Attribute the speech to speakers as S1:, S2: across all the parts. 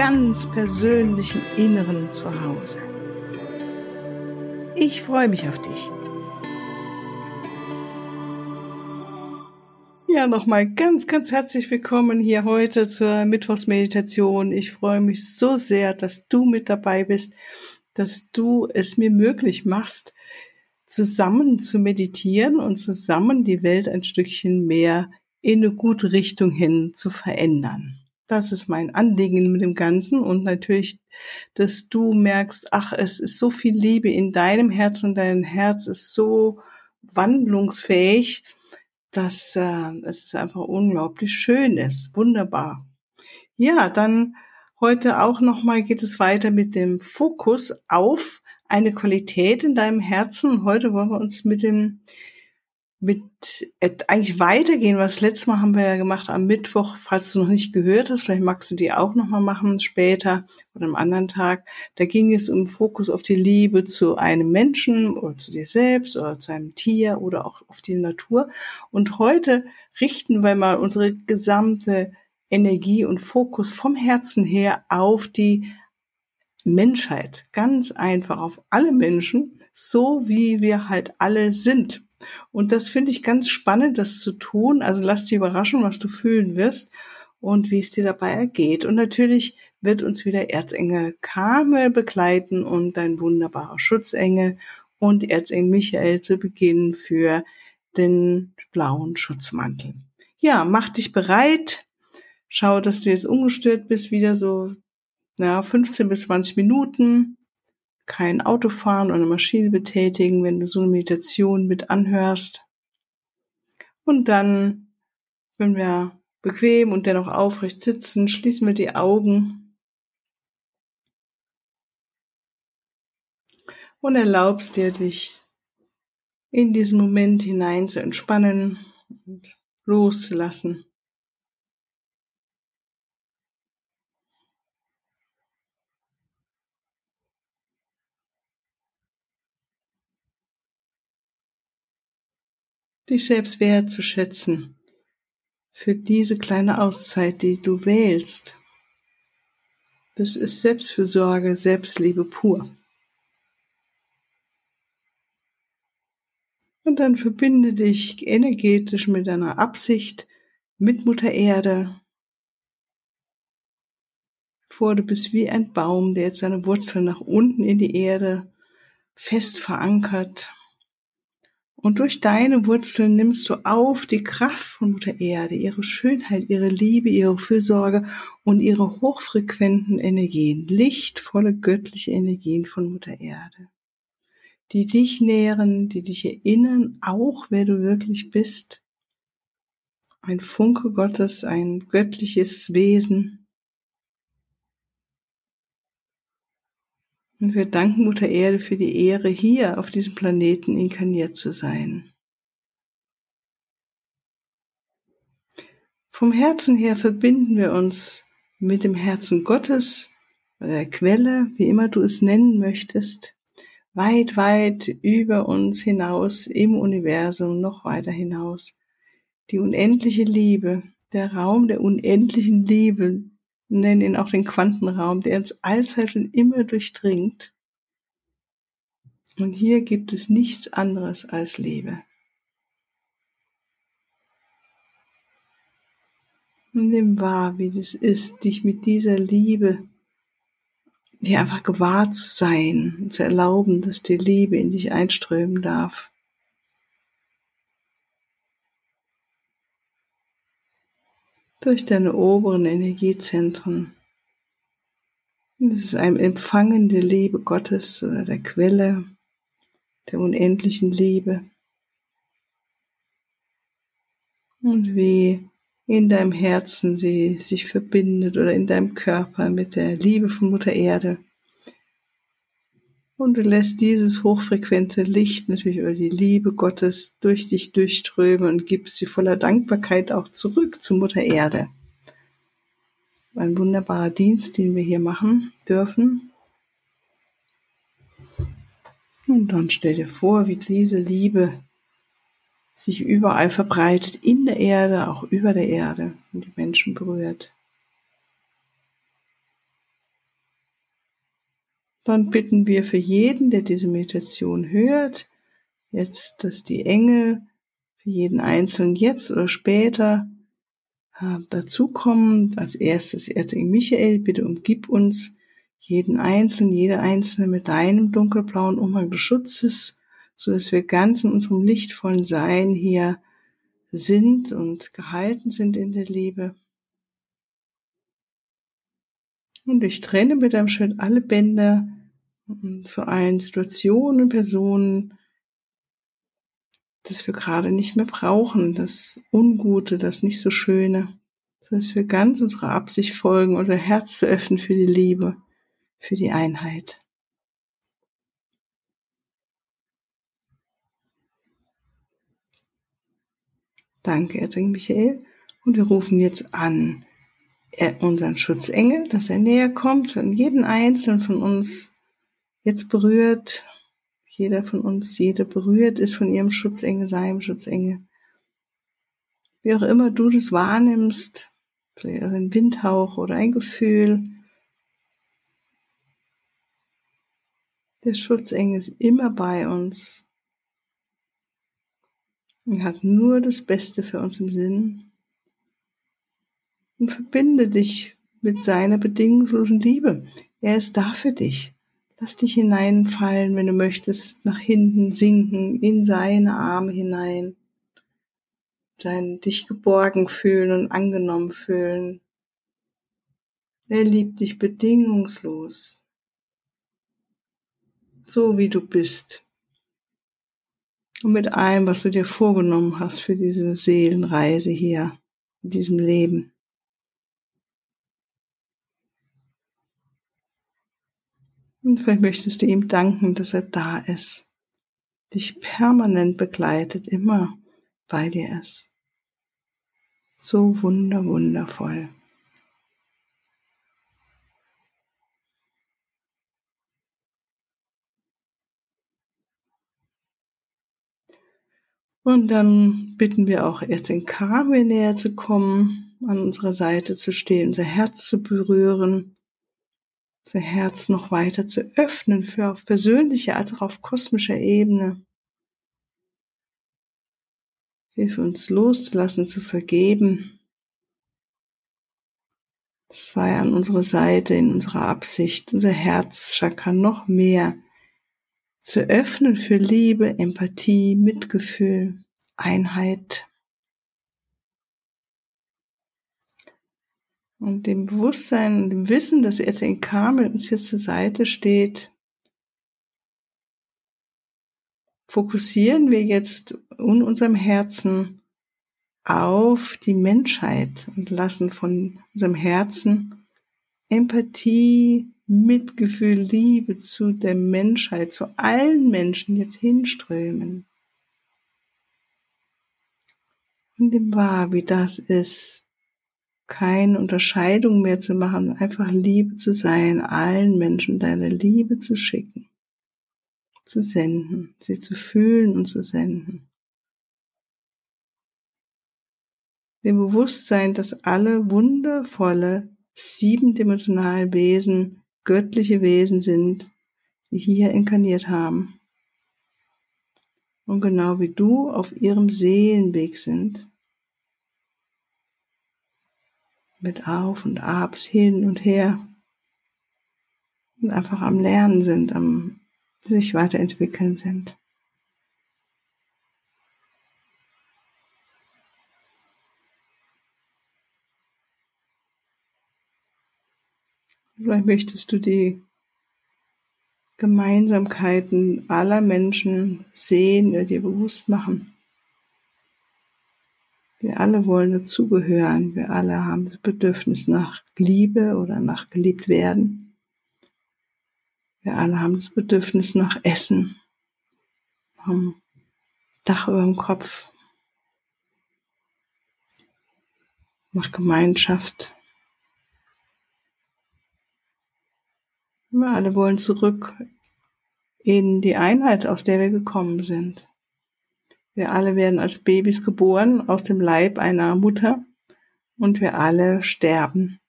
S1: ganz persönlichen Inneren zu Hause. Ich freue mich auf dich. Ja, nochmal ganz, ganz herzlich willkommen hier heute zur Mittwochsmeditation. Ich freue mich so sehr, dass du mit dabei bist, dass du es mir möglich machst, zusammen zu meditieren und zusammen die Welt ein Stückchen mehr in eine gute Richtung hin zu verändern. Das ist mein Anliegen mit dem Ganzen und natürlich, dass du merkst, ach, es ist so viel Liebe in deinem Herz und dein Herz ist so wandlungsfähig, dass äh, es einfach unglaublich schön ist. Wunderbar. Ja, dann heute auch nochmal geht es weiter mit dem Fokus auf eine Qualität in deinem Herzen. Heute wollen wir uns mit dem mit äh, eigentlich weitergehen, was das letzte Mal haben wir ja gemacht am Mittwoch, falls du noch nicht gehört hast, vielleicht magst du die auch nochmal machen später oder am anderen Tag. Da ging es um Fokus auf die Liebe zu einem Menschen oder zu dir selbst oder zu einem Tier oder auch auf die Natur. Und heute richten wir mal unsere gesamte Energie und Fokus vom Herzen her auf die Menschheit. Ganz einfach auf alle Menschen, so wie wir halt alle sind. Und das finde ich ganz spannend, das zu tun. Also lass dich überraschen, was du fühlen wirst und wie es dir dabei ergeht. Und natürlich wird uns wieder Erzengel Karmel begleiten und dein wunderbarer Schutzengel und Erzengel Michael zu Beginn für den blauen Schutzmantel. Ja, mach dich bereit. Schau, dass du jetzt ungestört bist, wieder so ja, 15 bis 20 Minuten kein Auto fahren oder eine Maschine betätigen, wenn du so eine Meditation mit anhörst. Und dann, wenn wir bequem und dennoch aufrecht sitzen, schließen wir die Augen und erlaubst dir, dich in diesen Moment hinein zu entspannen und loszulassen. Dich selbst wertzuschätzen für diese kleine Auszeit, die du wählst. Das ist Selbstfürsorge, Selbstliebe pur. Und dann verbinde dich energetisch mit deiner Absicht mit Mutter Erde. Vor du bist wie ein Baum, der jetzt seine Wurzeln nach unten in die Erde fest verankert und durch deine Wurzeln nimmst du auf die Kraft von Mutter Erde, ihre Schönheit, ihre Liebe, ihre Fürsorge und ihre hochfrequenten Energien, lichtvolle göttliche Energien von Mutter Erde, die dich nähren, die dich erinnern, auch wer du wirklich bist. Ein Funke Gottes, ein göttliches Wesen, Und wir danken Mutter Erde für die Ehre, hier auf diesem Planeten inkarniert zu sein. Vom Herzen her verbinden wir uns mit dem Herzen Gottes, der Quelle, wie immer du es nennen möchtest, weit, weit über uns hinaus im Universum, noch weiter hinaus. Die unendliche Liebe, der Raum der unendlichen Liebe, nennen ihn auch den Quantenraum, der uns allzeit und immer durchdringt. Und hier gibt es nichts anderes als Liebe. Und nimm wahr, wie es ist, dich mit dieser Liebe, dir einfach gewahr zu sein zu erlauben, dass die Liebe in dich einströmen darf. Durch deine oberen Energiezentren. Das ist ein Empfangen der Liebe Gottes oder der Quelle der unendlichen Liebe. Und wie in deinem Herzen sie sich verbindet oder in deinem Körper mit der Liebe von Mutter Erde. Und du lässt dieses hochfrequente Licht natürlich oder die Liebe Gottes durch dich durchströmen und gibst sie voller Dankbarkeit auch zurück zu Mutter Erde. Ein wunderbarer Dienst, den wir hier machen dürfen. Und dann stell dir vor, wie diese Liebe sich überall verbreitet, in der Erde, auch über der Erde und die Menschen berührt. Dann bitten wir für jeden, der diese Meditation hört, jetzt, dass die Engel für jeden Einzelnen jetzt oder später äh, dazukommen. Als erstes Erzengel Michael, bitte umgib uns jeden Einzelnen, jede Einzelne mit deinem dunkelblauen Umhang des Schutzes so dass wir ganz in unserem lichtvollen Sein hier sind und gehalten sind in der Liebe. Und ich trenne mit einem Schritt alle Bänder zu allen Situationen und Personen, das wir gerade nicht mehr brauchen, das Ungute, das nicht so Schöne, so dass wir ganz unserer Absicht folgen, unser Herz zu öffnen für die Liebe, für die Einheit. Danke, Erzengel Michael. Und wir rufen jetzt an unseren Schutzengel, dass er näher kommt und jeden einzelnen von uns jetzt berührt. Jeder von uns, jede berührt ist von ihrem Schutzengel, seinem Schutzengel. Wie auch immer du das wahrnimmst, vielleicht ein Windhauch oder ein Gefühl. Der Schutzengel ist immer bei uns und hat nur das Beste für uns im Sinn. Und verbinde dich mit seiner bedingungslosen Liebe. Er ist da für dich. Lass dich hineinfallen, wenn du möchtest, nach hinten sinken, in seine Arme hinein. Sein, dich geborgen fühlen und angenommen fühlen. Er liebt dich bedingungslos. So wie du bist und mit allem, was du dir vorgenommen hast für diese Seelenreise hier, in diesem Leben. Und vielleicht möchtest du ihm danken, dass er da ist, dich permanent begleitet, immer bei dir ist. So wunder, wundervoll. Und dann bitten wir auch Erzengel Karmel näher zu kommen, an unserer Seite zu stehen, unser Herz zu berühren, unser Herz noch weiter zu öffnen für auf persönlicher als auch auf kosmischer Ebene. Hilf uns loszulassen, zu vergeben. Sei an unserer Seite in unserer Absicht, unser Herzchakra noch mehr zu öffnen für Liebe, Empathie, Mitgefühl, Einheit. Und dem Bewusstsein dem Wissen, dass Erzengel Karmel uns hier zur Seite steht, fokussieren wir jetzt in unserem Herzen auf die Menschheit und lassen von unserem Herzen Empathie, Mitgefühl, Liebe zu der Menschheit, zu allen Menschen jetzt hinströmen. Und dem wahr, wie das ist, keine Unterscheidung mehr zu machen, einfach Liebe zu sein, allen Menschen deine Liebe zu schicken, zu senden, sie zu fühlen und zu senden. Dem Bewusstsein, dass alle wundervolle, siebendimensionale Wesen göttliche Wesen sind, die hier inkarniert haben. Und genau wie du auf ihrem Seelenweg sind, mit Auf und Abs hin und her und einfach am Lernen sind, am sich weiterentwickeln sind. Vielleicht möchtest du die Gemeinsamkeiten aller Menschen sehen oder dir bewusst machen. Wir alle wollen dazugehören. Wir alle haben das Bedürfnis nach Liebe oder nach geliebt werden. Wir alle haben das Bedürfnis nach Essen, haben Dach über dem Kopf, nach Gemeinschaft. Wir alle wollen zurück in die Einheit, aus der wir gekommen sind. Wir alle werden als Babys geboren aus dem Leib einer Mutter und wir alle sterben.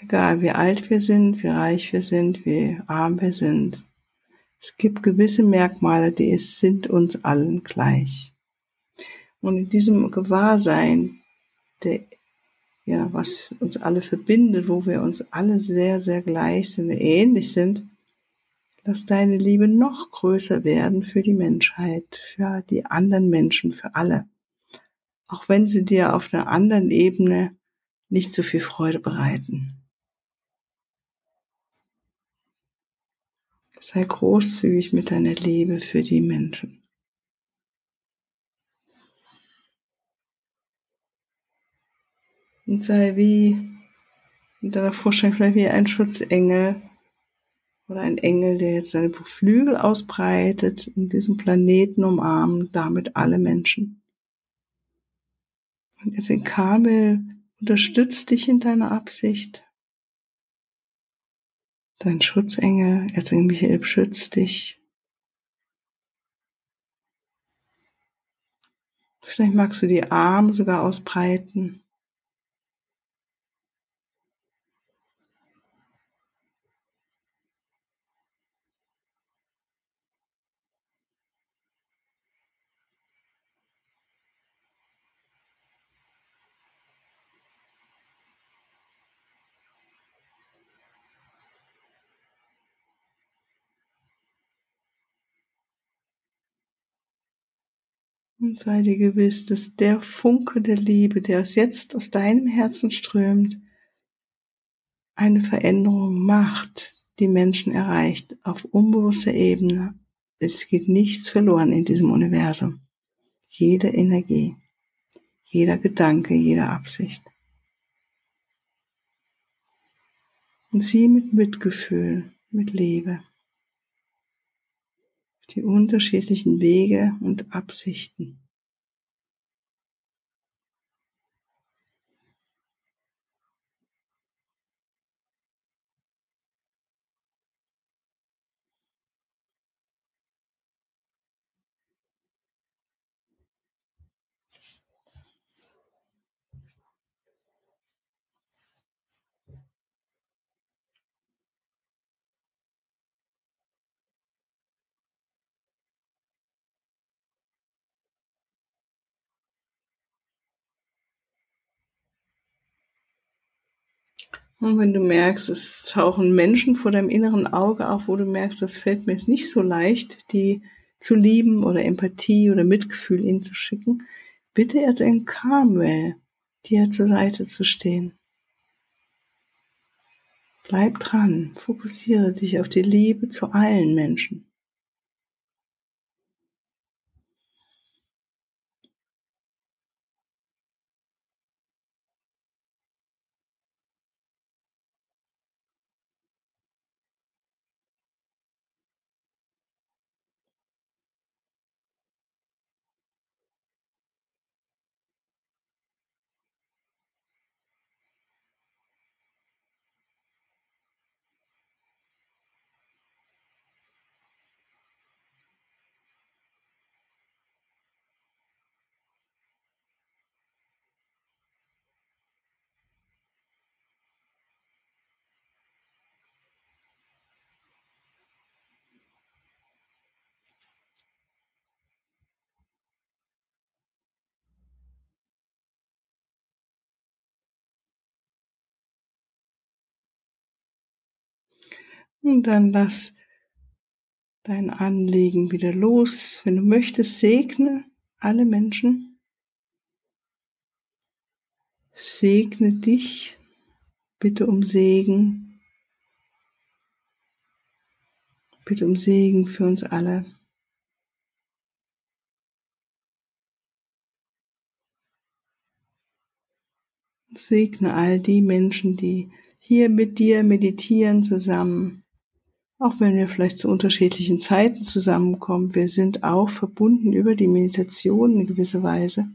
S1: Egal wie alt wir sind, wie reich wir sind, wie arm wir sind. Es gibt gewisse Merkmale, die es sind uns allen gleich. Und in diesem Gewahrsein, der, ja, was uns alle verbindet, wo wir uns alle sehr, sehr gleich sind, ähnlich sind, Lass deine Liebe noch größer werden für die Menschheit, für die anderen Menschen, für alle. Auch wenn sie dir auf einer anderen Ebene nicht so viel Freude bereiten. Sei großzügig mit deiner Liebe für die Menschen. Und sei wie in deiner Vorstellung vielleicht wie ein Schutzengel, oder ein Engel, der jetzt seine Flügel ausbreitet und diesen Planeten umarmt, damit alle Menschen. Und jetzt in Kabel unterstützt dich in deiner Absicht. Dein Schutzengel, Erzengel Michael, beschützt dich. Vielleicht magst du die Arme sogar ausbreiten. Und sei dir gewiss, dass der Funke der Liebe, der aus jetzt aus deinem Herzen strömt, eine Veränderung macht, die Menschen erreicht auf unbewusster Ebene. Es geht nichts verloren in diesem Universum. Jede Energie, jeder Gedanke, jede Absicht. Und sie mit Mitgefühl, mit Liebe die unterschiedlichen Wege und Absichten. Und wenn du merkst, es tauchen Menschen vor deinem inneren Auge auf, wo du merkst, das fällt mir jetzt nicht so leicht, die zu lieben oder Empathie oder Mitgefühl ihnen zu schicken, bitte Erzengel Carmel, dir zur Seite zu stehen. Bleib dran, fokussiere dich auf die Liebe zu allen Menschen. Und dann lass dein Anliegen wieder los. Wenn du möchtest, segne alle Menschen. Segne dich. Bitte um Segen. Bitte um Segen für uns alle. Segne all die Menschen, die hier mit dir meditieren zusammen. Auch wenn wir vielleicht zu unterschiedlichen Zeiten zusammenkommen, wir sind auch verbunden über die Meditation in gewisser Weise.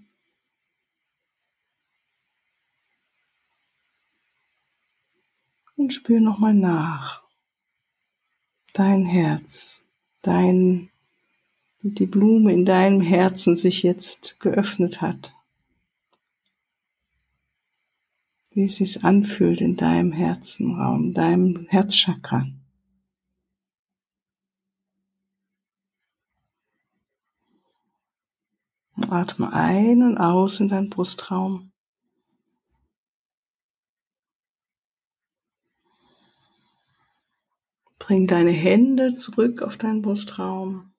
S1: Und spür nochmal nach. Dein Herz, dein, die Blume in deinem Herzen sich jetzt geöffnet hat. wie es sich anfühlt in deinem Herzenraum, deinem Herzchakra. Atme ein und aus in deinen Brustraum. Bring deine Hände zurück auf deinen Brustraum.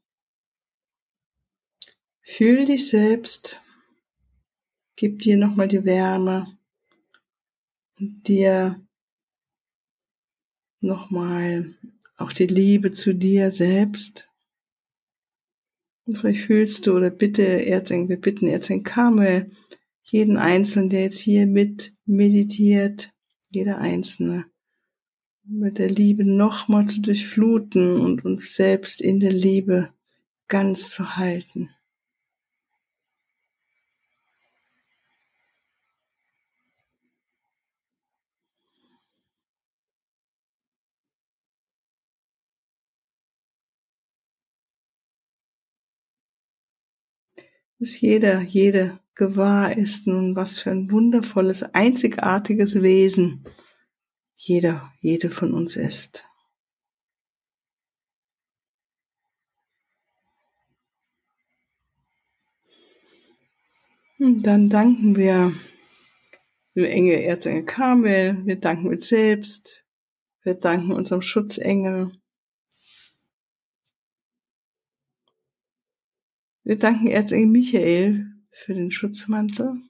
S1: Fühl dich selbst. Gib dir nochmal die Wärme dir nochmal auch die Liebe zu dir selbst. Und vielleicht fühlst du oder bitte Erzengel, wir bitten Erzengel Kamel, jeden Einzelnen, der jetzt hier mit meditiert, jeder Einzelne, mit der Liebe nochmal zu durchfluten und uns selbst in der Liebe ganz zu halten. Dass jeder, jede gewahr ist nun, was für ein wundervolles, einzigartiges Wesen jeder, jede von uns ist. Und dann danken wir dem Engel Erzengel Kamel, wir danken uns selbst, wir danken unserem Schutzengel, Wir danken Erzengel Michael für den Schutzmantel.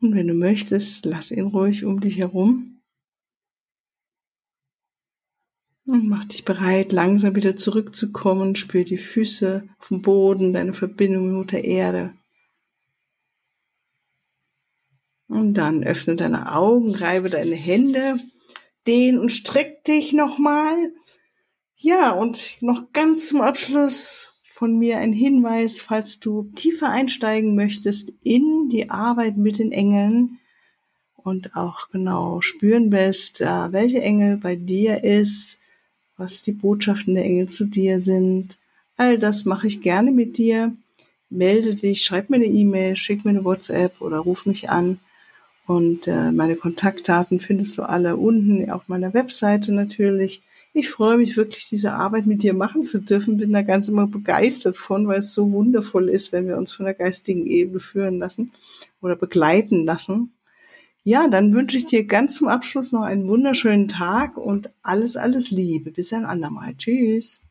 S1: Und wenn du möchtest, lass ihn ruhig um dich herum. Und mach dich bereit, langsam wieder zurückzukommen. Spür die Füße auf dem Boden, deine Verbindung mit Mutter Erde. Und dann öffne deine Augen, reibe deine Hände, dehn und streck dich nochmal. Ja, und noch ganz zum Abschluss von mir ein Hinweis, falls du tiefer einsteigen möchtest in die Arbeit mit den Engeln und auch genau spüren willst, äh, welche Engel bei dir ist, was die Botschaften der Engel zu dir sind. All das mache ich gerne mit dir. Melde dich, schreib mir eine E-Mail, schick mir eine WhatsApp oder ruf mich an. Und äh, meine Kontaktdaten findest du alle unten auf meiner Webseite natürlich. Ich freue mich wirklich, diese Arbeit mit dir machen zu dürfen. Bin da ganz immer begeistert von, weil es so wundervoll ist, wenn wir uns von der geistigen Ebene führen lassen oder begleiten lassen. Ja, dann wünsche ich dir ganz zum Abschluss noch einen wunderschönen Tag und alles, alles Liebe. Bis ein andermal. Tschüss.